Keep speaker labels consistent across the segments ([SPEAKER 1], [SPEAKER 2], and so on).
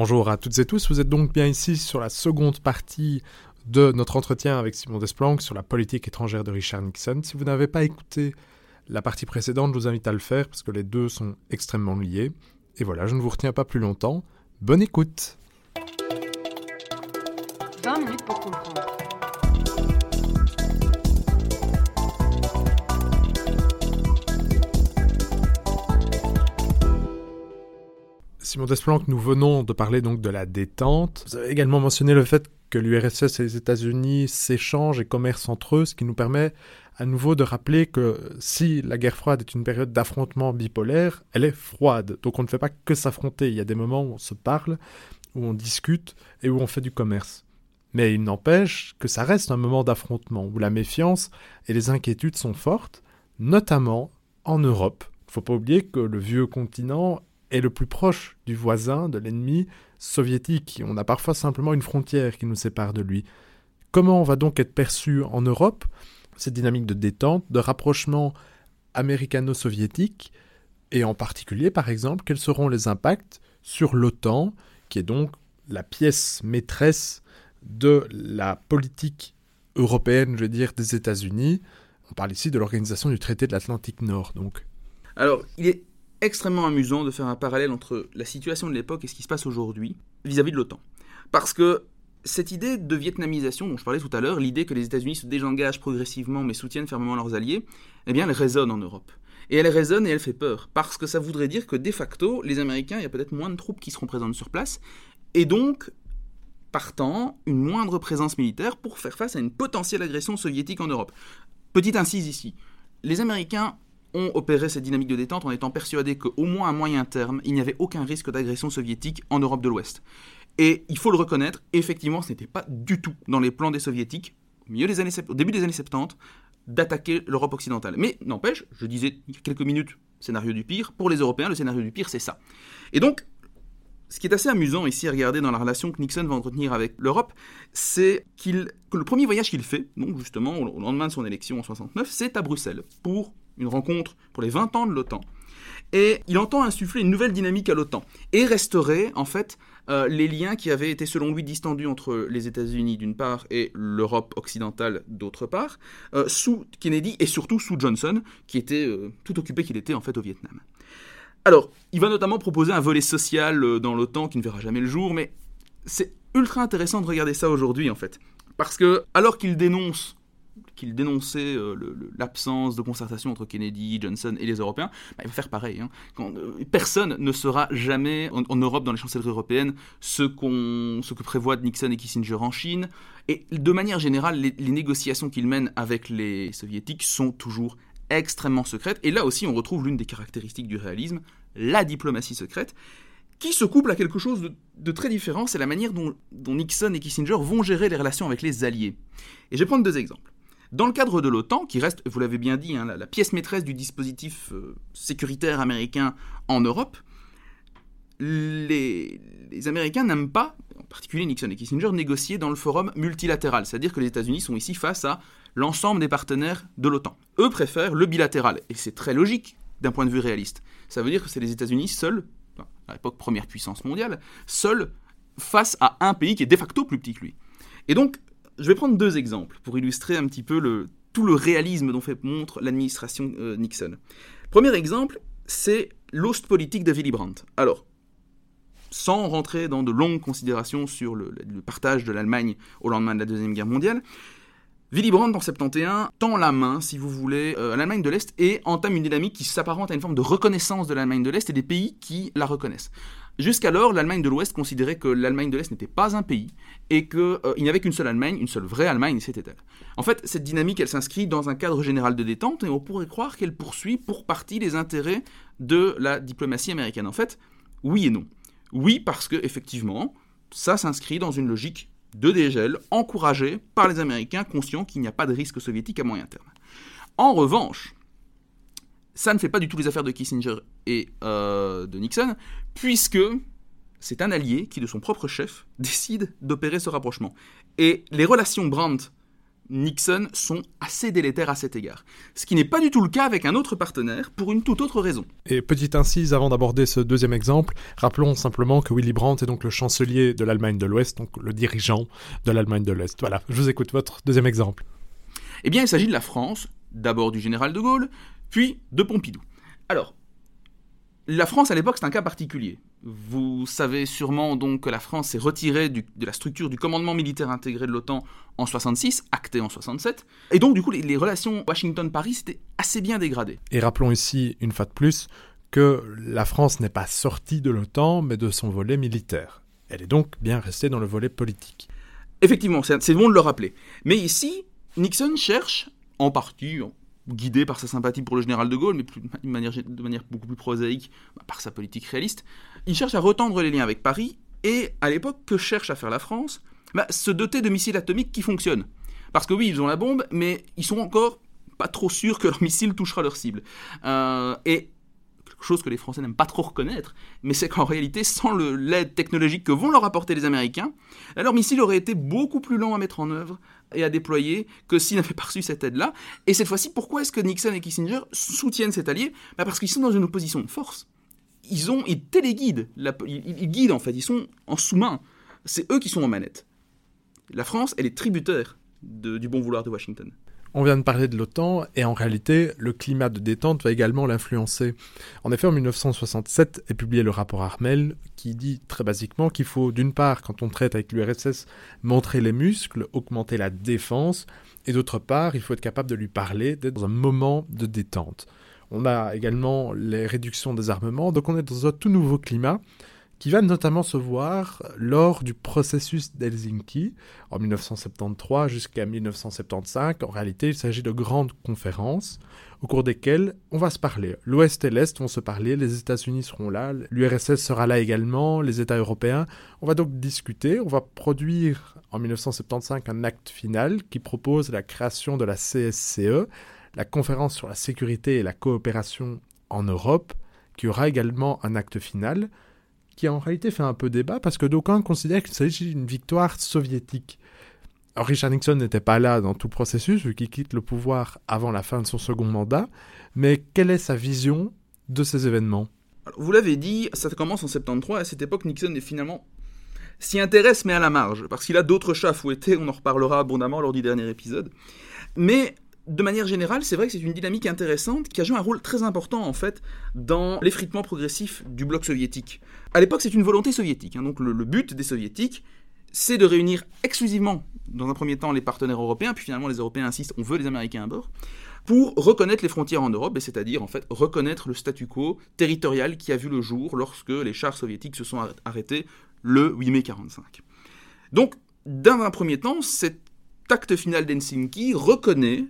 [SPEAKER 1] Bonjour à toutes et tous, vous êtes donc bien ici sur la seconde partie de notre entretien avec Simon Desplanques sur la politique étrangère de Richard Nixon. Si vous n'avez pas écouté la partie précédente, je vous invite à le faire parce que les deux sont extrêmement liés. Et voilà, je ne vous retiens pas plus longtemps. Bonne écoute 20 minutes pour comprendre. Simon Desplanques, nous venons de parler donc de la détente. Vous avez également mentionné le fait que l'URSS et les États-Unis s'échangent et commercent entre eux, ce qui nous permet à nouveau de rappeler que si la guerre froide est une période d'affrontement bipolaire, elle est froide. Donc on ne fait pas que s'affronter. Il y a des moments où on se parle, où on discute et où on fait du commerce. Mais il n'empêche que ça reste un moment d'affrontement où la méfiance et les inquiétudes sont fortes, notamment en Europe. Il ne faut pas oublier que le vieux continent est le plus proche du voisin, de l'ennemi soviétique. On a parfois simplement une frontière qui nous sépare de lui. Comment on va donc être perçu en Europe cette dynamique de détente, de rapprochement américano-soviétique, et en particulier, par exemple, quels seront les impacts sur l'OTAN, qui est donc la pièce maîtresse de la politique européenne, je veux dire, des États-Unis? On parle ici de l'organisation du traité de l'Atlantique Nord, donc.
[SPEAKER 2] Alors, il est extrêmement amusant de faire un parallèle entre la situation de l'époque et ce qui se passe aujourd'hui vis-à-vis de l'OTAN. Parce que cette idée de vietnamisation dont je parlais tout à l'heure, l'idée que les États-Unis se désengagent progressivement mais soutiennent fermement leurs alliés, eh bien elle résonne en Europe. Et elle résonne et elle fait peur, parce que ça voudrait dire que de facto, les Américains, il y a peut-être moins de troupes qui seront présentes sur place, et donc, partant, une moindre présence militaire pour faire face à une potentielle agression soviétique en Europe. Petite incise ici. Les Américains ont opéré cette dynamique de détente en étant persuadés qu'au moins à moyen terme, il n'y avait aucun risque d'agression soviétique en Europe de l'Ouest. Et il faut le reconnaître, effectivement, ce n'était pas du tout dans les plans des soviétiques, au, milieu des années, au début des années 70, d'attaquer l'Europe occidentale. Mais n'empêche, je disais il y a quelques minutes, scénario du pire, pour les Européens, le scénario du pire, c'est ça. Et donc, ce qui est assez amusant ici à regarder dans la relation que Nixon va entretenir avec l'Europe, c'est que le premier voyage qu'il fait, donc justement au lendemain de son élection en 69, c'est à Bruxelles, pour une rencontre pour les 20 ans de l'OTAN. Et il entend insuffler une nouvelle dynamique à l'OTAN et restaurer en fait euh, les liens qui avaient été selon lui distendus entre les États-Unis d'une part et l'Europe occidentale d'autre part, euh, sous Kennedy et surtout sous Johnson, qui était euh, tout occupé qu'il était en fait au Vietnam. Alors, il va notamment proposer un volet social dans l'OTAN qui ne verra jamais le jour, mais c'est ultra intéressant de regarder ça aujourd'hui en fait. Parce que, alors qu'il dénonce qu'il dénonçait euh, l'absence de concertation entre Kennedy, Johnson et les Européens, bah, il va faire pareil. Hein. Euh, personne ne sera jamais en, Europe, dans les chancelleries européennes, ce, ce que prévoient Nixon et Kissinger en Chine. Et de manière générale, les, les négociations qu'il mène avec les soviétiques sont toujours extrêmement secrètes. Et là aussi, on retrouve l'une des caractéristiques du réalisme, la diplomatie secrète qui se couple à quelque chose de, très différent, c'est la manière dont, Nixon et Kissinger vont gérer les relations avec les alliés. Et je vais prendre deux exemples. Dans le cadre de l'OTAN, qui reste, vous l'avez bien dit, hein, la, pièce maîtresse du dispositif euh, sécuritaire américain en Europe, les, Américains n'aiment pas, en particulier Nixon et Kissinger, négocier dans le forum multilatéral. C'est-à-dire que les États-Unis sont ici face à l'ensemble des partenaires de l'OTAN. Eux préfèrent le bilatéral. Et c'est très logique d'un point de vue réaliste. Ça veut dire que c'est les États-Unis seuls, à l'époque première puissance mondiale, seuls face à un pays qui est de facto plus petit que lui. Et donc, je vais prendre deux exemples pour illustrer un petit peu le, tout le réalisme dont fait montre l'administration euh, Nixon. Premier exemple, c'est l'ost politique de Willy Brandt. Alors, sans rentrer dans de longues considérations sur le, partage de l'Allemagne au lendemain de la Deuxième Guerre mondiale, Willy Brandt, en 71, tend la main, si vous voulez, euh, à l'Allemagne de l'Est et entame une dynamique qui s'apparente à une forme de reconnaissance de l'Allemagne de l'Est et des pays qui la reconnaissent. Jusqu'alors, l'Allemagne de l'Ouest considérait que l'Allemagne de l'Est n'était pas un pays et qu'il euh, n'y avait qu'une seule Allemagne, une seule vraie Allemagne, c'était elle. En fait, cette dynamique, elle s'inscrit dans un cadre général de détente et on pourrait croire qu'elle poursuit pour partie les intérêts de la diplomatie américaine. En fait, oui et non. Oui, parce que effectivement, ça s'inscrit dans une logique de dégel encouragée par les Américains conscients qu'il n'y a pas de risque soviétique à moyen terme. En revanche, ça ne fait pas du tout les affaires de Kissinger et euh, de Nixon, puisque c'est un allié qui, de son propre chef, décide d'opérer ce rapprochement. Et les relations Brandt Nixon sont assez délétères à cet égard. Ce qui n'est pas du tout le cas avec un autre partenaire pour une toute autre raison.
[SPEAKER 1] Et petite incise avant d'aborder ce deuxième exemple, rappelons simplement que Willy Brandt est donc le chancelier de l'Allemagne de l'Ouest, donc le dirigeant de l'Allemagne de l'Est. Voilà, je vous écoute votre deuxième exemple.
[SPEAKER 2] Eh bien, il s'agit de la France, d'abord du général de Gaulle, puis de Pompidou. Alors, la France à l'époque c'est un cas particulier. Vous savez sûrement donc que la France s'est retirée de la structure du commandement militaire intégré de l'OTAN en 66, acté en 67, et donc du coup les, relations Washington-Paris s'étaient assez bien dégradées.
[SPEAKER 1] Et rappelons ici une fois de plus que la France n'est pas sortie de l'OTAN mais de son volet militaire. Elle est donc bien restée dans le volet politique.
[SPEAKER 2] Effectivement, c'est bon de le rappeler. Mais ici, Nixon cherche, en partie, guidé par sa sympathie pour le général de Gaulle, mais de, manière, beaucoup plus prosaïque, bah, par sa politique réaliste, il cherche à retendre les liens avec Paris, et à l'époque, que cherche à faire la France? Bah, Se doter de missiles atomiques qui fonctionnent. Parce que oui, ils ont la bombe, mais ils sont encore pas trop sûrs que leur missile touchera leur cible. Euh, et chose que les Français n'aiment pas trop reconnaître, mais c'est qu'en réalité, sans l'aide technologique que vont leur apporter les Américains, leur missile aurait été beaucoup plus lent à mettre en œuvre et à déployer que s'ils n'avaient pas reçu cette aide-là. Et cette fois-ci, pourquoi est-ce que Nixon et Kissinger soutiennent cet allié? Bah Parce qu'ils sont dans une opposition de force. Ils ont, ils téléguident, ils, guident en fait, ils sont en sous-main. C'est eux qui sont en manette. La France, elle est tributaire du bon vouloir de Washington.
[SPEAKER 1] On vient de parler de l'OTAN et en réalité, le climat de détente va également l'influencer. En effet, en 1967 est publié le rapport Armel qui dit très basiquement qu'il faut d'une part, quand on traite avec l'URSS, montrer les muscles, augmenter la défense, et d'autre part, il faut être capable de lui parler, d'être dans un moment de détente. On a également les réductions des armements, donc on est dans un tout nouveau climat qui va notamment se voir lors du processus d'Helsinki en 1973 jusqu'à 1975. En réalité, il s'agit de grandes conférences au cours desquelles on va se parler. L'Ouest et l'Est vont se parler, les États-Unis seront là, l'URSS sera là également, les États européens. On va donc discuter, on va produire en 1975 un acte final qui propose la création de la CSCE, la conférence sur la sécurité et la coopération en Europe, qui aura également un acte final qui en réalité fait un peu débat parce que d'aucuns considèrent qu'il s'agit d'une victoire soviétique. Alors Richard Nixon n'était pas là dans tout processus vu qu'il quitte le pouvoir avant la fin de son second mandat, mais quelle est sa vision de ces événements?
[SPEAKER 2] Vous l'avez dit, ça commence en 73, à cette époque Nixon est finalement s'y intéresse mais à la marge, parce qu'il a d'autres chats fouettés, on en reparlera abondamment lors du dernier épisode. Mais de manière générale, c'est vrai que c'est une dynamique intéressante qui a joué un rôle très important en fait dans l'effritement progressif du bloc soviétique. À l'époque, c'est une volonté soviétique. Hein. donc le, but des soviétiques, c'est de réunir exclusivement, dans un premier temps, les partenaires européens, puis finalement les Européens insistent, on veut les Américains à bord, pour reconnaître les frontières en Europe, c'est-à-dire en fait reconnaître le statu quo territorial qui a vu le jour lorsque les chars soviétiques se sont arrêtés le 8 mai 1945. Donc, dans un premier temps, cet acte final d'Helsinki reconnaît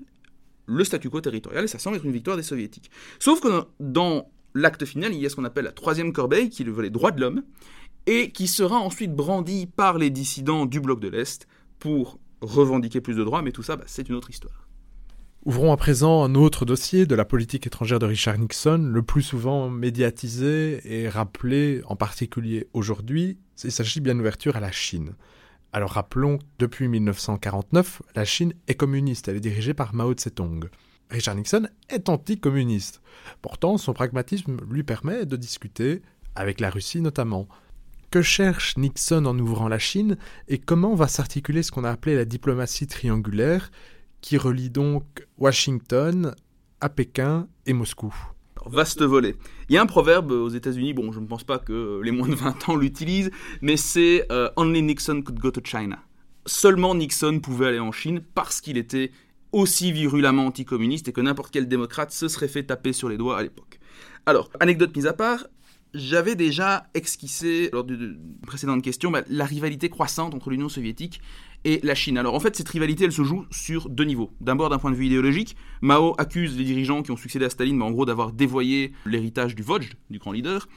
[SPEAKER 2] le statu quo territorial, et ça semble être une victoire des soviétiques. Sauf que dans l'acte final, il y a ce qu'on appelle la troisième corbeille, qui est le volet droit de l'homme, et qui sera ensuite brandi par les dissidents du bloc de l'Est pour revendiquer plus de droits, mais tout ça, bah, c'est une autre histoire.
[SPEAKER 1] Ouvrons à présent un autre dossier de la politique étrangère de Richard Nixon, le plus souvent médiatisé et rappelé en particulier aujourd'hui. Il s'agit bien d'ouverture à la Chine. Alors rappelons, depuis 1949, la Chine est communiste, elle est dirigée par Mao Tse-tung. Richard Nixon est anticommuniste. Pourtant, son pragmatisme lui permet de discuter avec la Russie notamment. Que cherche Nixon en ouvrant la Chine et comment va s'articuler ce qu'on a appelé la diplomatie triangulaire qui relie donc Washington à Pékin et Moscou?
[SPEAKER 2] Vaste volet. Il y a un proverbe aux États-Unis, bon, je ne pense pas que les moins de 20 ans l'utilisent, mais c'est euh, Only Nixon could go to China. Seulement Nixon pouvait aller en Chine parce qu'il était aussi virulemment anticommuniste et que n'importe quel démocrate se serait fait taper sur les doigts à l'époque. Alors, anecdote mise à part, j'avais déjà esquissé, lors d'une précédente question, bah, la rivalité croissante entre l'Union soviétique et la Chine. Alors en fait, cette rivalité, elle se joue sur deux niveaux. D'abord, d'un point de vue idéologique, Mao accuse les dirigeants qui ont succédé à Staline, mais en gros d'avoir dévoyé l'héritage du Vosges, du grand leader.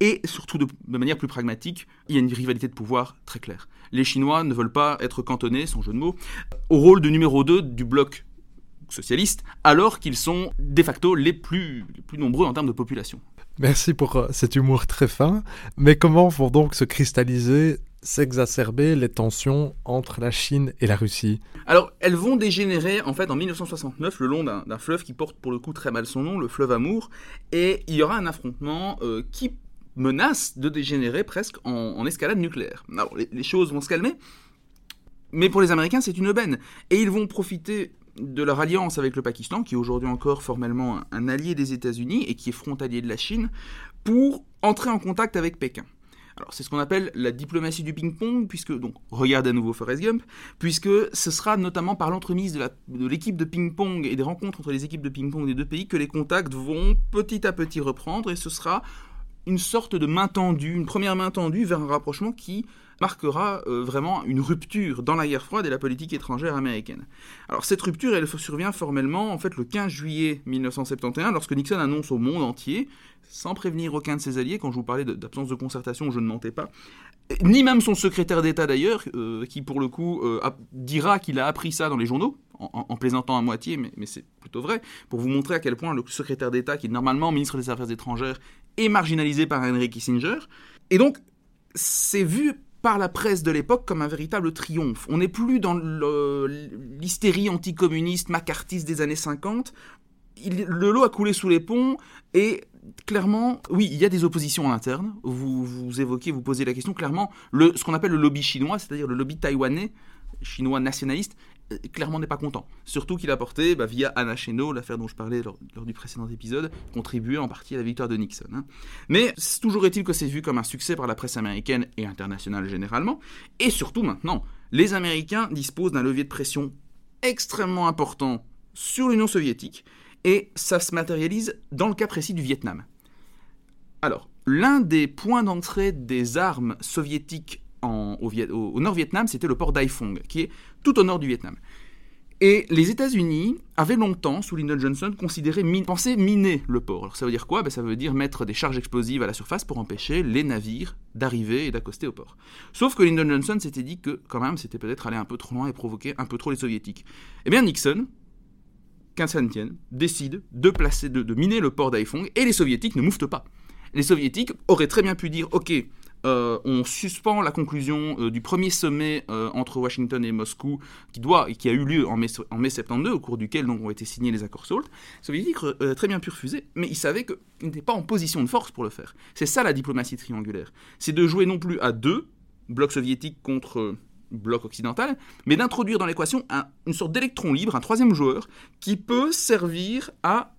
[SPEAKER 2] Et surtout, de, manière plus pragmatique, il y a une rivalité de pouvoir très claire. Les Chinois ne veulent pas être cantonnés, sans jeu de mots, au rôle de numéro 2 du bloc socialiste, alors qu'ils sont de facto les plus, les plus nombreux en termes de population.
[SPEAKER 1] Merci pour euh, cet humour très fin. Mais comment vont donc se cristalliser s'exacerber les tensions entre la Chine et la Russie
[SPEAKER 2] Alors, elles vont dégénérer en fait en 1969 le long d'un fleuve qui porte pour le coup très mal son nom, le fleuve Amour, et il y aura un affrontement euh, qui menace de dégénérer presque en, escalade nucléaire. Alors, les, choses vont se calmer, mais pour les Américains, c'est une aubaine. Et ils vont profiter de leur alliance avec le Pakistan, qui est aujourd'hui encore formellement un allié des États-Unis et qui est frontalier de la Chine, pour entrer en contact avec Pékin. Alors c'est ce qu'on appelle la diplomatie du ping-pong, puisque, donc, regarde à nouveau Forrest Gump, puisque ce sera notamment par l'entremise de l'équipe de, de ping-pong et des rencontres entre les équipes de ping-pong des deux pays que les contacts vont petit à petit reprendre, et ce sera une sorte de main tendue, une première main tendue vers un rapprochement qui marquera euh, vraiment une rupture dans la guerre froide et la politique étrangère américaine. Alors cette rupture, elle survient formellement en fait le 15 juillet 1971 lorsque Nixon annonce au monde entier, sans prévenir aucun de ses alliés, quand je vous parlais d'absence de concertation, je ne mentais pas, ni même son secrétaire d'État d'ailleurs, euh, qui pour le coup euh, dira qu'il a appris ça dans les journaux, en, plaisantant à moitié, mais, mais c'est plutôt vrai, pour vous montrer à quel point le secrétaire d'État, qui est normalement ministre des Affaires étrangères, est marginalisé par Henry Kissinger. Et donc, c'est vu par la presse de l'époque comme un véritable triomphe. On n'est plus dans l'hystérie anticommuniste, macartiste des années 50. le lot a coulé sous les ponts et clairement, oui, il y a des oppositions en interne. Vous, vous évoquez, vous posez la question. Clairement, le, ce qu'on appelle le lobby chinois, c'est-à-dire le lobby taïwanais, chinois nationaliste, clairement n'est pas content. Surtout qu'il a porté, bah, via Anna Cheno, l'affaire dont je parlais lors, du précédent épisode, contribué en partie à la victoire de Nixon. Hein. Mais toujours est-il que c'est vu comme un succès par la presse américaine et internationale généralement. Et surtout maintenant, les Américains disposent d'un levier de pression extrêmement important sur l'Union soviétique, et ça se matérialise dans le cas précis du Vietnam. Alors, l'un des points d'entrée des armes soviétiques au, Nord-Vietnam, c'était le port d'Haiphong, qui est tout au nord du Vietnam. Et les États-Unis avaient longtemps, sous Lyndon Johnson, considéré, pensé miner le port. Alors ça veut dire quoi? Ben, Ça veut dire mettre des charges explosives à la surface pour empêcher les navires d'arriver et d'accoster au port. Sauf que Lyndon Johnson s'était dit que, quand même, c'était peut-être aller un peu trop loin et provoquer un peu trop les Soviétiques. Eh bien, Nixon, qu'un ne décide de, placer, de, de miner le port d'Haiphong et les Soviétiques ne mouftent pas. Les Soviétiques auraient très bien pu dire Ok, euh, on suspend la conclusion euh, du premier sommet euh, entre Washington et Moscou, qui, doit, qui a eu lieu en mai, en mai 72, au cours duquel donc, ont été signés les accords SALT. Les soviétiques très bien pu refuser, mais ils savaient qu'ils n'étaient pas en position de force pour le faire. C'est ça la diplomatie triangulaire. C'est de jouer non plus à deux, bloc soviétique contre bloc occidental, mais d'introduire dans l'équation une sorte d'électron libre, un troisième joueur, qui peut servir à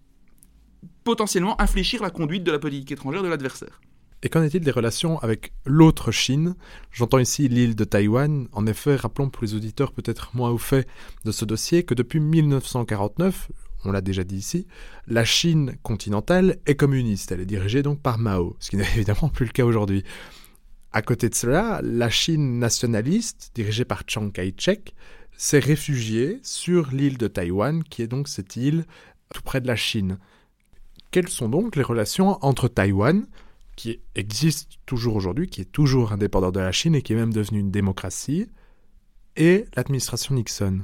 [SPEAKER 2] potentiellement infléchir la conduite de la politique étrangère de l'adversaire.
[SPEAKER 1] Et qu'en est-il des relations avec l'autre Chine? J'entends ici l'île de Taïwan. En effet, rappelons pour les auditeurs peut-être moins au fait de ce dossier que depuis 1949, on l'a déjà dit ici, la Chine continentale est communiste. Elle est dirigée donc par Mao, ce qui n'est évidemment plus le cas aujourd'hui. À côté de cela, la Chine nationaliste, dirigée par Chiang Kai-shek, s'est réfugiée sur l'île de Taïwan, qui est donc cette île tout près de la Chine. Quelles sont donc les relations entre Taïwan, qui existe toujours aujourd'hui, qui est toujours indépendant de la Chine et qui est même devenu une démocratie, et l'administration Nixon.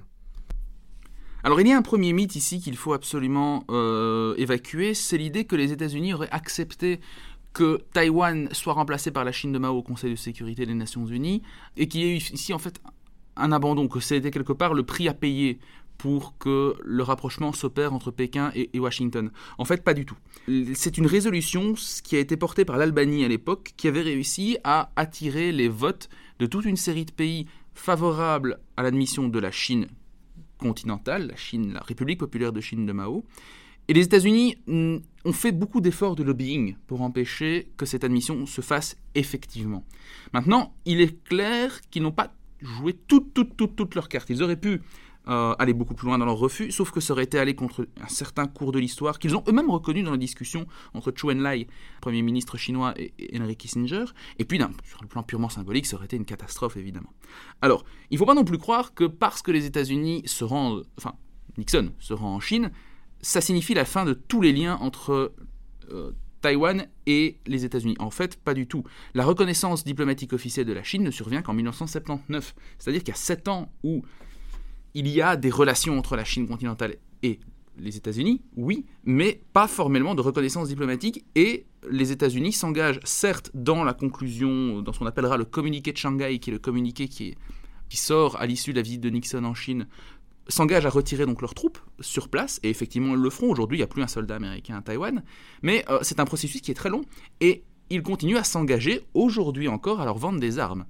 [SPEAKER 2] Alors il y a un premier mythe ici qu'il faut absolument euh, évacuer, c'est l'idée que les États-Unis auraient accepté que Taïwan soit remplacé par la Chine de Mao au Conseil de sécurité des Nations Unies, et qu'il y ait ici en fait un abandon, que c'était quelque part le prix à payer pour que le rapprochement s'opère entre Pékin et, Washington. En fait, pas du tout. C'est une résolution qui a été portée par l'Albanie à l'époque, qui avait réussi à attirer les votes de toute une série de pays favorables à l'admission de la Chine continentale, la Chine, la République populaire de Chine de Mao. Et les États-Unis mm, ont fait beaucoup d'efforts de lobbying pour empêcher que cette admission se fasse effectivement. Maintenant, il est clair qu'ils n'ont pas joué toutes, toutes, toutes, toutes leurs cartes. Ils auraient pu euh, aller beaucoup plus loin dans leur refus, sauf que ça aurait été aller contre un certain cours de l'histoire qu'ils ont eux-mêmes reconnu dans la discussion entre Chou Enlai, Premier ministre chinois, et, Henry Kissinger. Et puis, sur le plan purement symbolique, ça aurait été une catastrophe, évidemment. Alors, il ne faut pas non plus croire que parce que les États-Unis se rendent, enfin, Nixon se rend en Chine, ça signifie la fin de tous les liens entre euh, Taïwan et les États-Unis. En fait, pas du tout. La reconnaissance diplomatique officielle de la Chine ne survient qu'en 1979. C'est-à-dire qu'il y a sept ans où il y a des relations entre la Chine continentale et les États-Unis, oui, mais pas formellement de reconnaissance diplomatique. Et les États-Unis s'engagent certes dans la conclusion, dans ce qu'on appellera le communiqué de Shanghai, qui est le communiqué qui, sort à l'issue de la visite de Nixon en Chine, s'engagent à retirer donc leurs troupes sur place, et effectivement ils le feront. Aujourd'hui, il n'y a plus un soldat américain à Taïwan, mais euh, c'est un processus qui est très long, et ils continuent à s'engager aujourd'hui encore à leur vendre des armes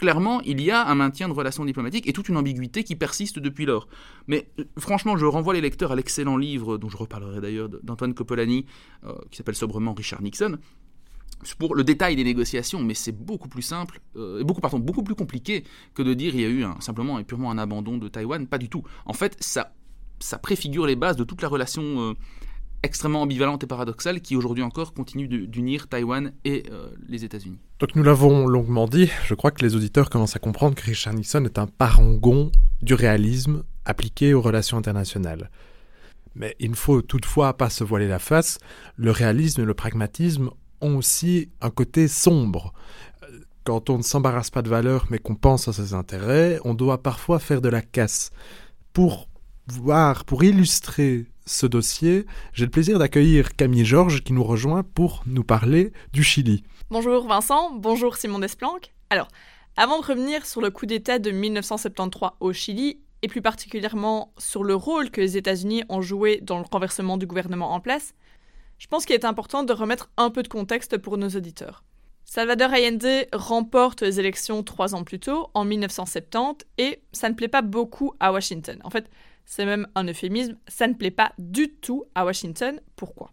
[SPEAKER 2] clairement, il y a un maintien de relations diplomatiques et toute une ambiguïté qui persiste depuis lors. Mais euh, franchement, je renvoie les lecteurs à l'excellent livre, dont je reparlerai d'ailleurs, d'Antoine Coppolani, euh, qui s'appelle sobrement Richard Nixon, pour le détail des négociations, mais c'est beaucoup plus simple, euh, beaucoup, pardon, beaucoup plus compliqué que de dire il y a eu simplement et purement un abandon de Taïwan. Pas du tout. En fait, ça, ça préfigure les bases de toute la relation extrêmement ambivalente et paradoxale qui aujourd'hui encore continue d'unir Taïwan et euh, les États-Unis.
[SPEAKER 1] Donc nous l'avons longuement dit, je crois que les auditeurs commencent à comprendre que Richard Nixon est un parangon du réalisme appliqué aux relations internationales. Mais il ne faut toutefois pas se voiler la face, le réalisme et le pragmatisme ont aussi un côté sombre. Quand on ne s'embarrasse pas de valeur mais qu'on pense à ses intérêts, on doit parfois faire de la casse. Pour voir, pour illustrer ce dossier, j'ai le plaisir d'accueillir Camille Georges qui nous rejoint pour nous parler du Chili.
[SPEAKER 3] Bonjour Vincent, bonjour Simon Desplanques. Alors, avant de revenir sur le coup d'État de 1973 au Chili, et plus particulièrement sur le rôle que les États-Unis ont joué dans le renversement du gouvernement en place, je pense qu'il est important de remettre un peu de contexte pour nos auditeurs. Salvador Allende remporte les élections trois ans plus tôt, en 1970, et ça ne plaît pas beaucoup à Washington. En fait, c'est même un euphémisme, ça ne plaît pas du tout à Washington. Pourquoi?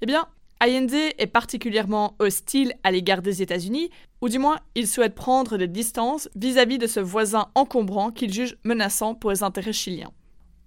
[SPEAKER 3] Eh bien, Allende est particulièrement hostile à l'égard des États-Unis, ou du moins il souhaite prendre des distances vis-à-vis de ce voisin encombrant qu'il juge menaçant pour les intérêts chiliens.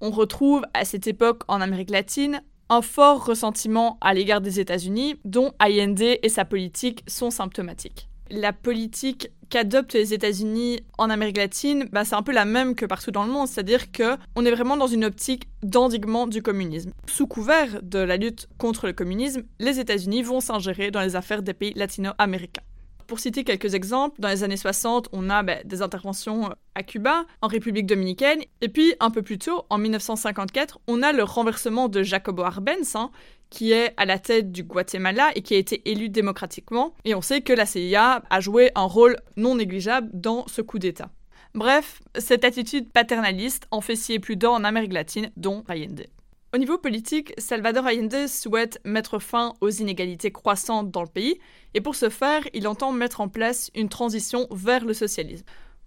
[SPEAKER 3] On retrouve à cette époque en Amérique latine un fort ressentiment à l'égard des États-Unis, dont Allende et sa politique sont symptomatiques. La politique qu'adoptent les États-Unis en Amérique latine, bah, c'est un peu la même que partout dans le monde, c'est-à-dire que on est vraiment dans une optique d'endiguement du communisme. Sous couvert de la lutte contre le communisme, les États-Unis vont s'ingérer dans les affaires des pays latino-américains. Pour citer quelques exemples, dans les années 60, on a bah, des interventions à Cuba, en République dominicaine, et puis un peu plus tôt, en 1954, on a le renversement de Jacobo Arbenz, hein, qui est à la tête du Guatemala et qui a été élu démocratiquement. Et on sait que la CIA a joué un rôle non négligeable dans ce coup d'État. Bref, cette attitude paternaliste en fait scier plus d'un en Amérique latine, dont Allende. Au niveau politique, Salvador Allende souhaite mettre fin aux inégalités croissantes dans le pays, et pour ce faire, il entend mettre en place une transition vers le socialisme.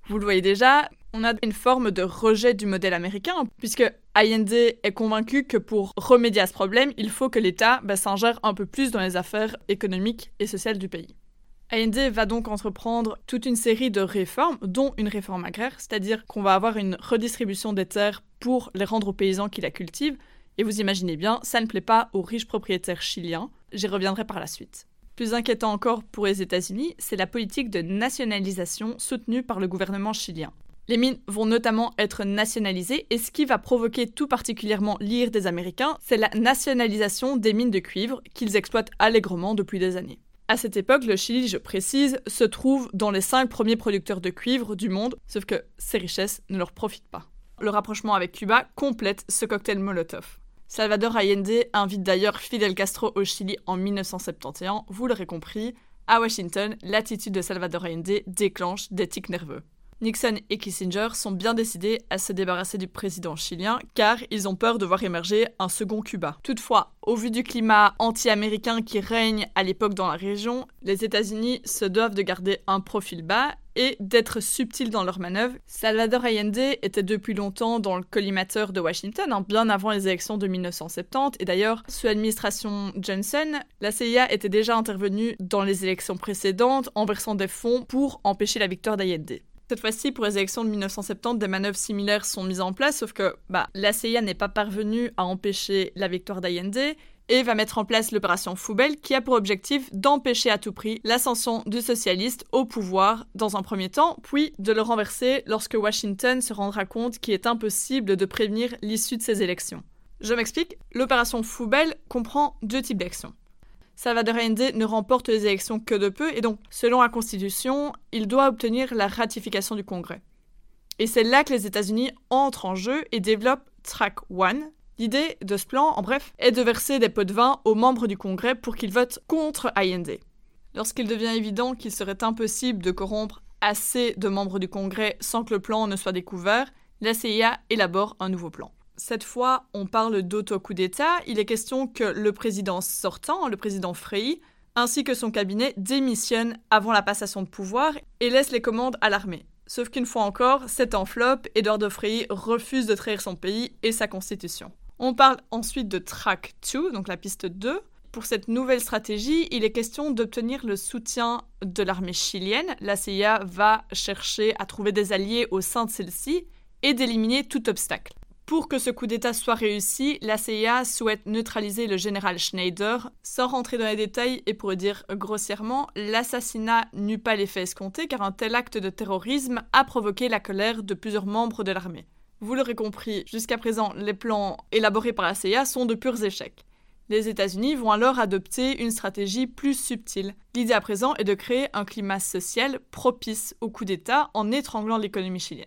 [SPEAKER 3] Vous le voyez déjà, on a une forme de rejet du modèle américain, puisque Allende est convaincu que pour remédier à ce problème, il faut que l'État bah, s'ingère un peu plus dans les affaires économiques et sociales du pays. Allende va donc entreprendre toute une série de réformes, dont une réforme agraire, c'est-à-dire qu'on va avoir une redistribution des terres pour les rendre aux paysans qui la cultivent, et vous imaginez bien, ça ne plaît pas aux riches propriétaires chiliens, j'y reviendrai par la suite. Plus inquiétant encore pour les États-Unis, c'est la politique de nationalisation soutenue par le gouvernement chilien. Les mines vont notamment être nationalisées et ce qui va provoquer tout particulièrement l'ire des Américains, c'est la nationalisation des mines de cuivre qu'ils exploitent allègrement depuis des années. À cette époque, le Chili, je précise, se trouve dans les cinq premiers producteurs de cuivre du monde, sauf que ces richesses ne leur profitent pas. Le rapprochement avec Cuba complète ce cocktail Molotov. Salvador Allende invite d'ailleurs Fidel Castro au Chili en 1971, vous l'aurez compris, à Washington, l'attitude de Salvador Allende déclenche des tics nerveux. Nixon et Kissinger sont bien décidés à se débarrasser du président chilien car ils ont peur de voir émerger un second Cuba. Toutefois, au vu du climat anti-américain qui règne à l'époque dans la région, les États-Unis se doivent de garder un profil bas et d'être subtils dans leurs manœuvres. Salvador Allende était depuis longtemps dans le collimateur de Washington, hein, bien avant les élections de 1970, et d'ailleurs, sous l'administration Johnson, la CIA était déjà intervenue dans les élections précédentes en versant des fonds pour empêcher la victoire d'Allende. Cette fois-ci, pour les élections de 1970, des manœuvres similaires sont mises en place, sauf que bah, la CIA n'est pas parvenue à empêcher la victoire d'Allende et va mettre en place l'opération Foubelle qui a pour objectif d'empêcher à tout prix l'ascension du socialiste au pouvoir dans un premier temps, puis de le renverser lorsque Washington se rendra compte qu'il est impossible de prévenir l'issue de ces élections. Je m'explique, l'opération Foubelle comprend deux types d'actions. Salvador Allende ne remporte les élections que de peu et donc, selon la Constitution, il doit obtenir la ratification du Congrès. Et c'est là que les États-Unis entrent en jeu et développent Track One, L'idée de ce plan, en bref, est de verser des pots de vin aux membres du Congrès pour qu'ils votent contre Allende. Lorsqu'il devient évident qu'il serait impossible de corrompre assez de membres du Congrès sans que le plan ne soit découvert, la CIA élabore un nouveau plan. Cette fois, on parle d'auto-coup d'État. Il est question que le président sortant, le président Frey, ainsi que son cabinet démissionnent avant la passation de pouvoir et laissent les commandes à l'armée. Sauf qu'une fois encore, cette enveloppe, Eduardo Frei refuse de trahir son pays et sa constitution. On parle ensuite de Track 2, donc la piste 2. Pour cette nouvelle stratégie, il est question d'obtenir le soutien de l'armée chilienne. La CIA va chercher à trouver des alliés au sein de celle-ci et d'éliminer tout obstacle. Pour que ce coup d'État soit réussi, la CIA souhaite neutraliser le général Schneider. Sans rentrer dans les détails et pour dire grossièrement, l'assassinat n'eut pas l'effet escompté car un tel acte de terrorisme a provoqué la colère de plusieurs membres de l'armée. Vous l'aurez compris, jusqu'à présent, les plans élaborés par la CIA sont de purs échecs. Les États-Unis vont alors adopter une stratégie plus subtile. L'idée à présent est de créer un climat social propice au coup d'État en étranglant l'économie chilienne.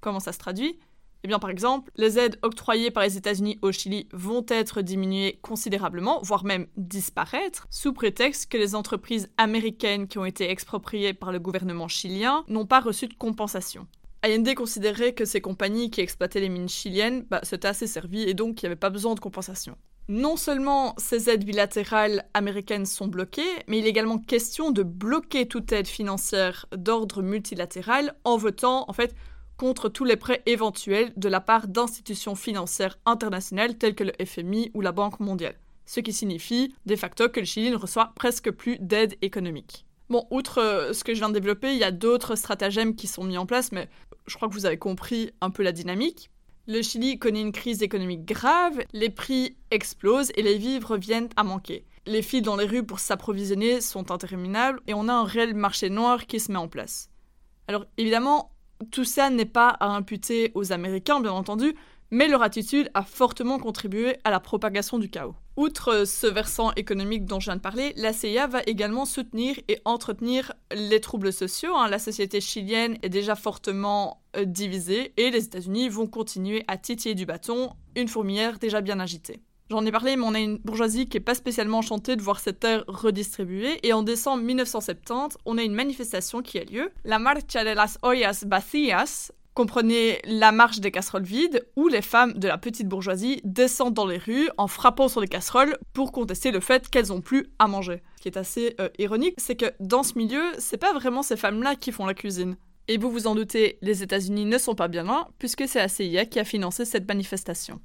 [SPEAKER 3] Comment ça se traduit? Eh bien, par exemple, les aides octroyées par les États-Unis au Chili vont être diminuées considérablement, voire même disparaître, sous prétexte que les entreprises américaines qui ont été expropriées par le gouvernement chilien n'ont pas reçu de compensation. Allende considérait que ces compagnies qui exploitaient les mines chiliennes bah, s'étaient assez servies et donc il n'y avait pas besoin de compensation. Non seulement ces aides bilatérales américaines sont bloquées, mais il est également question de bloquer toute aide financière d'ordre multilatéral en votant en fait contre tous les prêts éventuels de la part d'institutions financières internationales telles que le FMI ou la Banque mondiale. Ce qui signifie de facto que le Chili ne reçoit presque plus d'aide économique. Bon, outre euh, ce que je viens de développer, il y a d'autres stratagèmes qui sont mis en place, mais je crois que vous avez compris un peu la dynamique. Le Chili connaît une crise économique grave, les prix explosent et les vivres viennent à manquer. Les files dans les rues pour s'approvisionner sont interminables et on a un réel marché noir qui se met en place. Alors évidemment, tout ça n'est pas à imputer aux Américains, bien entendu, mais leur attitude a fortement contribué à la propagation du chaos. Outre ce versant économique dont je viens de parler, la CIA va également soutenir et entretenir les troubles sociaux. Hein. La société chilienne est déjà fortement euh, divisée et les États-Unis vont continuer à titiller du bâton une fourmilière déjà bien agitée. J'en ai parlé, mais on a une bourgeoisie qui n'est pas spécialement enchantée de voir cette terre redistribuée. Et en décembre 1970, on a une manifestation qui a lieu, la Marcha de las Ollas Vacías, comprenait la marche des casseroles vides, où les femmes de la petite bourgeoisie descendent dans les rues en frappant sur les casseroles pour contester le fait qu'elles ont plus à manger. Ce qui est assez euh, ironique, c'est que dans ce milieu, c'est pas vraiment ces femmes-là qui font la cuisine. Et vous vous en doutez, les États-Unis ne sont pas bien loin, puisque c'est la CIA qui a financé cette manifestation.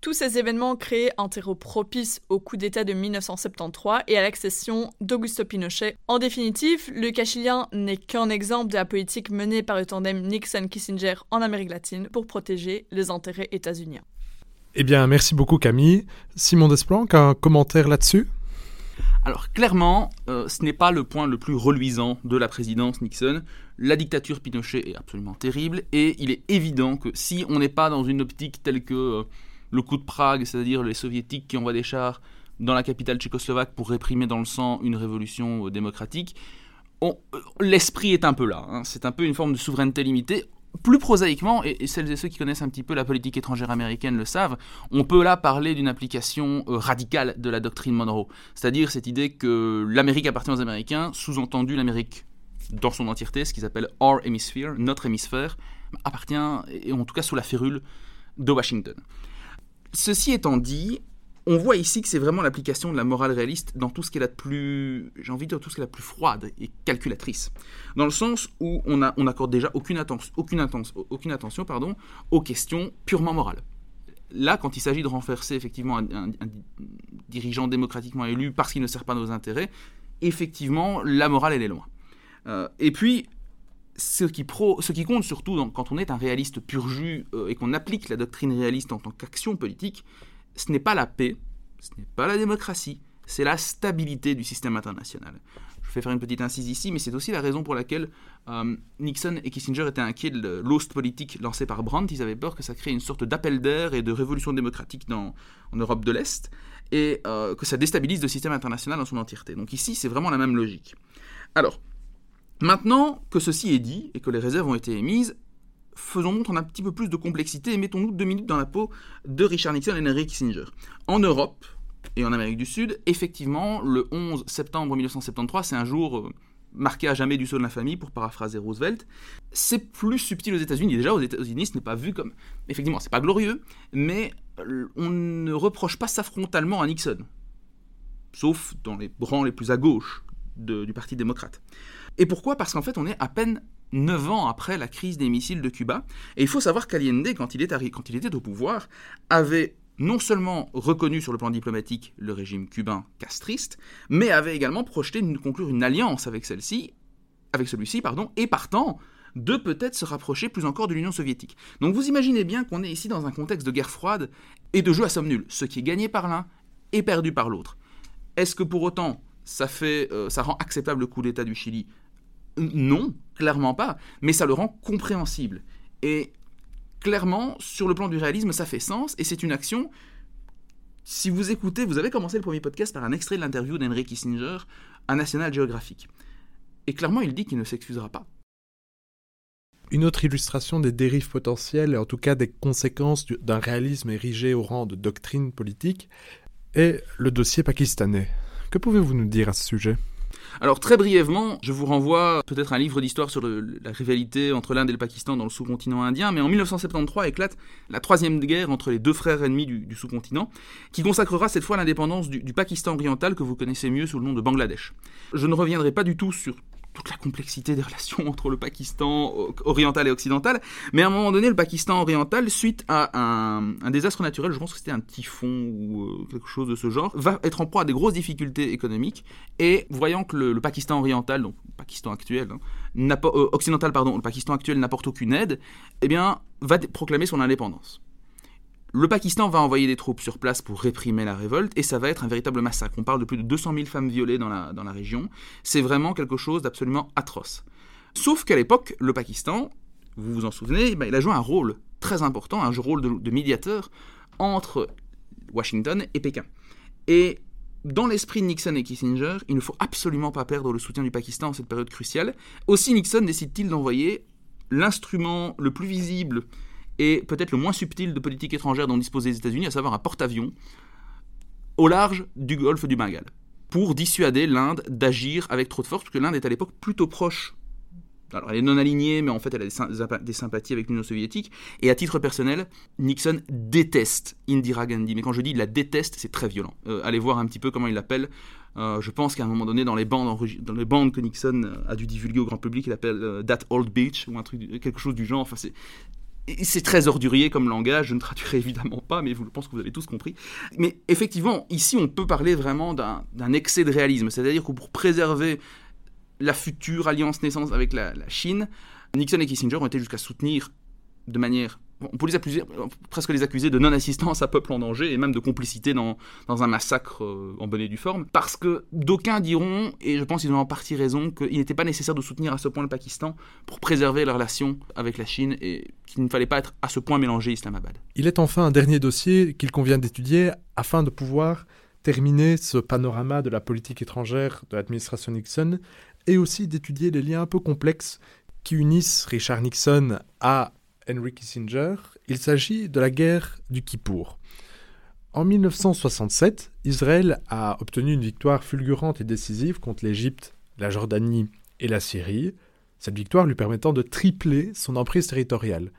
[SPEAKER 3] Tous ces événements créent un terreau propice au coup d'État de 1973 et à l'accession d'Augusto Pinochet. En définitive, le cas chilien n'est qu'un exemple de la politique menée par le tandem Nixon-Kissinger en Amérique latine pour protéger les intérêts états-uniens.
[SPEAKER 1] Eh bien, merci beaucoup Camille. Simon Desplanques, un commentaire là-dessus?
[SPEAKER 2] Alors clairement, euh, ce n'est pas le point le plus reluisant de la présidence Nixon. La dictature Pinochet est absolument terrible et il est évident que si on n'est pas dans une optique telle que euh, le coup de Prague, c'est-à-dire les soviétiques qui envoient des chars dans la capitale tchécoslovaque pour réprimer dans le sang une révolution euh, démocratique. Euh, l'esprit est un peu là, hein. c'est un peu une forme de souveraineté limitée. Plus prosaïquement, et, celles et ceux qui connaissent un petit peu la politique étrangère américaine le savent, on peut là parler d'une application euh, radicale de la doctrine Monroe. C'est-à-dire cette idée que l'Amérique appartient aux Américains, sous-entendu l'Amérique dans son entièreté, ce qu'ils appellent our hemisphere, notre hémisphère, appartient, et en tout cas sous la férule de Washington. Ceci étant dit, on voit ici que c'est vraiment l'application de la morale réaliste dans tout ce qui est la plus, j'ai envie de dire tout ce qui est la plus froide et calculatrice, dans le sens où on n'accorde déjà aucune, attention, aucune, aucune attention pardon, aux questions purement morales. Là, quand il s'agit de renverser effectivement un, dirigeant démocratiquement élu parce qu'il ne sert pas nos intérêts, effectivement, la morale, elle est loin. Euh, et puis, ce qui, compte surtout quand on est un réaliste pur jus euh, et qu'on applique la doctrine réaliste en tant qu'action politique, ce n'est pas la paix, ce n'est pas la démocratie, c'est la stabilité du système international. Je vais faire une petite incise ici, mais c'est aussi la raison pour laquelle euh, Nixon et Kissinger étaient inquiets de l'host politique lancé par Brandt. Ils avaient peur que ça crée une sorte d'appel d'air et de révolution démocratique en Europe de l'Est et euh, que ça déstabilise le système international dans son entièreté. Donc ici, c'est vraiment la même logique. Alors, Maintenant que ceci est dit et que les réserves ont été émises, faisons montre un petit peu plus de complexité et mettons-nous deux minutes dans la peau de Richard Nixon et Henry Kissinger. En Europe et en Amérique du Sud, effectivement, le 11 septembre 1973, c'est un jour euh, marqué à jamais du saut de la famille, pour paraphraser Roosevelt. C'est plus subtil aux États-Unis. Déjà, aux États-Unis, ce n'est pas vu comme. Effectivement, c'est pas glorieux, mais euh, on ne reproche pas ça frontalement à Nixon. Sauf dans les rangs les plus à gauche du Parti démocrate. Et pourquoi? Parce qu'en fait, on est à peine 9 ans après la crise des missiles de Cuba. Et il faut savoir qu'Allende, quand, il était au pouvoir, avait non seulement reconnu sur le plan diplomatique le régime cubain castriste, mais avait également projeté de conclure une alliance avec celle-ci, avec celui-ci, pardon, et partant de peut-être se rapprocher plus encore de l'Union soviétique. Donc vous imaginez bien qu'on est ici dans un contexte de guerre froide et de jeu à somme nulle. Ce qui est gagné par l'un est perdu par l'autre. Est-ce que pour autant ça fait, euh, ça rend acceptable le coup d'État du Chili Non, clairement pas. Mais ça le rend compréhensible. Et clairement, sur le plan du réalisme, ça fait sens et c'est une action. Si vous écoutez, vous avez commencé le premier podcast par un extrait de l'interview d'Henry Kissinger à National Geographic. Et clairement, il dit qu'il ne s'excusera pas.
[SPEAKER 1] Une autre illustration des dérives potentielles, et en tout cas des conséquences d'un réalisme érigé au rang de doctrine politique, est le dossier pakistanais. Que pouvez-vous nous dire à ce sujet?
[SPEAKER 2] Alors très brièvement, je vous renvoie peut-être un livre d'histoire sur la rivalité entre l'Inde et le Pakistan dans le sous-continent indien, mais en 1973 éclate la troisième guerre entre les deux frères ennemis du, sous-continent, qui consacrera cette fois l'indépendance du, du Pakistan oriental que vous connaissez mieux sous le nom de Bangladesh. Je ne reviendrai pas du tout sur toute la complexité des relations entre le Pakistan oriental et occidental. Mais à un moment donné, le Pakistan oriental, suite à un, désastre naturel, je pense que c'était un typhon ou euh, quelque chose de ce genre, va être en proie à des grosses difficultés économiques. Et voyant que le, Pakistan oriental, donc le Pakistan actuel, hein, euh, occidental, pardon, le Pakistan actuel n'apporte aucune aide, eh bien, va proclamer son indépendance. Le Pakistan va envoyer des troupes sur place pour réprimer la révolte et ça va être un véritable massacre. On parle de plus de 200 000 femmes violées dans la, dans la région. C'est vraiment quelque chose d'absolument atroce. Sauf qu'à l'époque, le Pakistan, vous vous en souvenez, ben, il a joué un rôle très important, un rôle de, de médiateur entre Washington et Pékin. Et dans l'esprit de Nixon et Kissinger, il ne faut absolument pas perdre le soutien du Pakistan en cette période cruciale. Aussi, Nixon décide-t-il d'envoyer l'instrument le plus visible et peut-être le moins subtil de politique étrangère dont disposent les États-Unis, à savoir un porte-avions au large du golfe du Bengale, pour dissuader l'Inde d'agir avec trop de force, parce que l'Inde est à l'époque plutôt proche. Alors elle est non alignée, mais en fait elle a des, sympathies avec l'Union soviétique. Et à titre personnel, Nixon déteste Indira Gandhi. Mais quand je dis la déteste, c'est très violent. Euh, allez voir un petit peu comment il l'appelle. Euh, je pense qu'à un moment donné, dans les, bandes que Nixon a dû divulguer au grand public, il appelle euh, That Old Beach ou un truc, quelque chose du genre. Enfin, c'est très ordurier comme langage, je ne traduirai évidemment pas, mais je pense que vous avez tous compris. Mais effectivement, ici, on peut parler vraiment d'un excès de réalisme. C'est-à-dire que pour préserver la future alliance naissance avec la Chine, Nixon et Kissinger ont été jusqu'à soutenir de manière on peut les accuser, presque les accuser de non-assistance à peuple en danger et même de complicité dans, un massacre euh, en bonne et due forme. Parce que d'aucuns diront, et je pense qu'ils ont en partie raison, qu'il n'était pas nécessaire de soutenir à ce point le Pakistan pour préserver la relation avec la Chine et qu'il ne fallait pas être à ce point mélangé Islamabad.
[SPEAKER 1] Il est enfin un dernier dossier qu'il convient d'étudier afin de pouvoir terminer ce panorama de la politique étrangère de l'administration Nixon et aussi d'étudier les liens un peu complexes qui unissent Richard Nixon à Henry Kissinger, il s'agit de la guerre du Kippour. En 1967, Israël a obtenu une victoire fulgurante et décisive contre l'Égypte, la Jordanie et la Syrie, cette victoire lui permettant de tripler son emprise territoriale.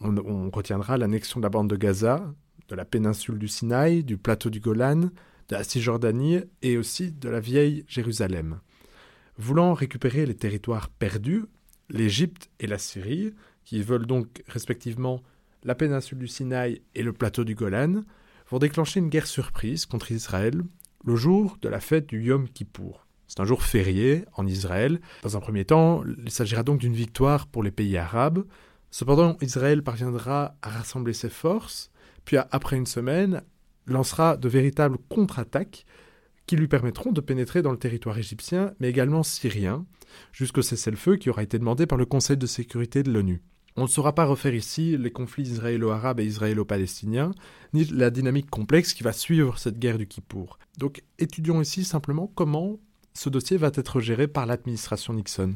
[SPEAKER 1] On, retiendra l'annexion de la bande de Gaza, de la péninsule du Sinaï, du plateau du Golan, de la Cisjordanie et aussi de la vieille Jérusalem. Voulant récupérer les territoires perdus, l'Égypte et la Syrie qui veulent donc respectivement la péninsule du Sinaï et le plateau du Golan, vont déclencher une guerre surprise contre Israël le jour de la fête du Yom Kippour. C'est un jour férié en Israël. Dans un premier temps, il s'agira donc d'une victoire pour les pays arabes. Cependant, Israël parviendra à rassembler ses forces, puis après une semaine, lancera de véritables contre-attaques qui lui permettront de pénétrer dans le territoire égyptien, mais également syrien, jusqu'au cessez-le-feu qui aura été demandé par le Conseil de sécurité de l'ONU. On ne saura pas refaire ici les conflits israélo-arabes et israélo-palestiniens, ni la dynamique complexe qui va suivre cette guerre du Kippour. Donc étudions ici simplement comment ce dossier va être géré par l'administration Nixon.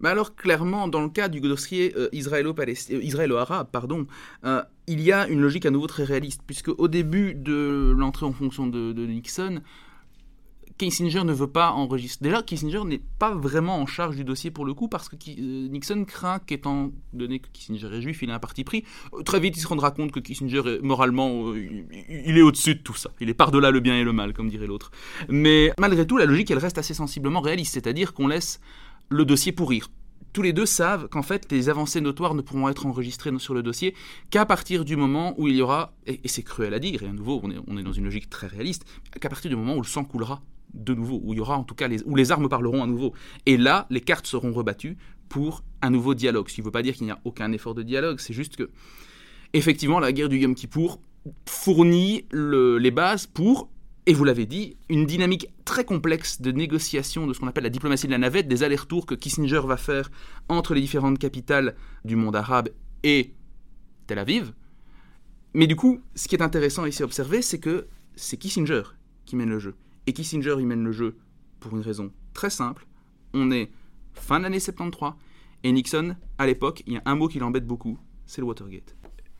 [SPEAKER 2] Mais alors clairement, dans le cas du dossier euh, israélo-arabe, pardon, il y a une logique à nouveau très réaliste, puisque au début de l'entrée en fonction de Nixon, Kissinger ne veut pas enregistrer. Déjà, Kissinger n'est pas vraiment en charge du dossier pour le coup, parce que euh, Nixon craint qu'étant donné que Kissinger est juif, il a un parti pris. Euh, très vite, il se rendra compte que Kissinger, est, moralement, euh, il est au-dessus de tout ça. Il est par-delà le bien et le mal, comme dirait l'autre. Mais malgré tout, la logique, elle reste assez sensiblement réaliste, c'est-à-dire qu'on laisse le dossier pourrir tous les deux savent qu'en fait, les avancées notoires ne pourront être enregistrées sur le dossier qu'à partir du moment où il y aura, et, c'est cruel à dire, et à nouveau, on est, on est dans une logique très réaliste, qu'à partir du moment où le sang coulera de nouveau, où il y aura en tout cas les, où les armes parleront à nouveau. Et là, les cartes seront rebattues pour un nouveau dialogue. Ce qui ne veut pas dire qu'il n'y a aucun effort de dialogue, c'est juste que, effectivement, la guerre du Yom Kippour fournit les bases pour, et vous l'avez dit, une dynamique très complexe de négociation de ce qu'on appelle la diplomatie de la navette, des allers-retours que Kissinger va faire entre les différentes capitales du monde arabe et Tel Aviv. Mais du coup, ce qui est intéressant ici à observer, c'est que c'est Kissinger qui mène le jeu. Et Kissinger, il mène le jeu pour une raison très simple. On est fin de l'année 73, et Nixon, à l'époque, il y a un mot qui l'embête beaucoup, c'est le Watergate.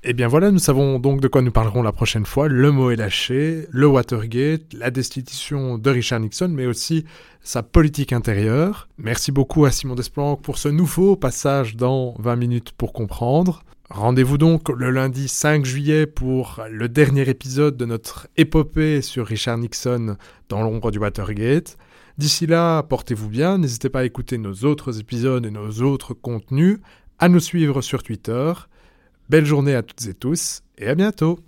[SPEAKER 1] Eh bien voilà, nous savons donc de quoi nous parlerons la prochaine fois. Le mot est lâché, le Watergate, la destitution de Richard Nixon, mais aussi sa politique intérieure. Merci beaucoup à Simon Desplanques pour ce nouveau passage dans 20 minutes pour comprendre. Rendez-vous donc le lundi 5 juillet pour le dernier épisode de notre épopée sur Richard Nixon dans l'ombre du Watergate. D'ici là, portez-vous bien, n'hésitez pas à écouter nos autres épisodes et nos autres contenus, à nous suivre sur Twitter. Belle journée à toutes et tous, et à bientôt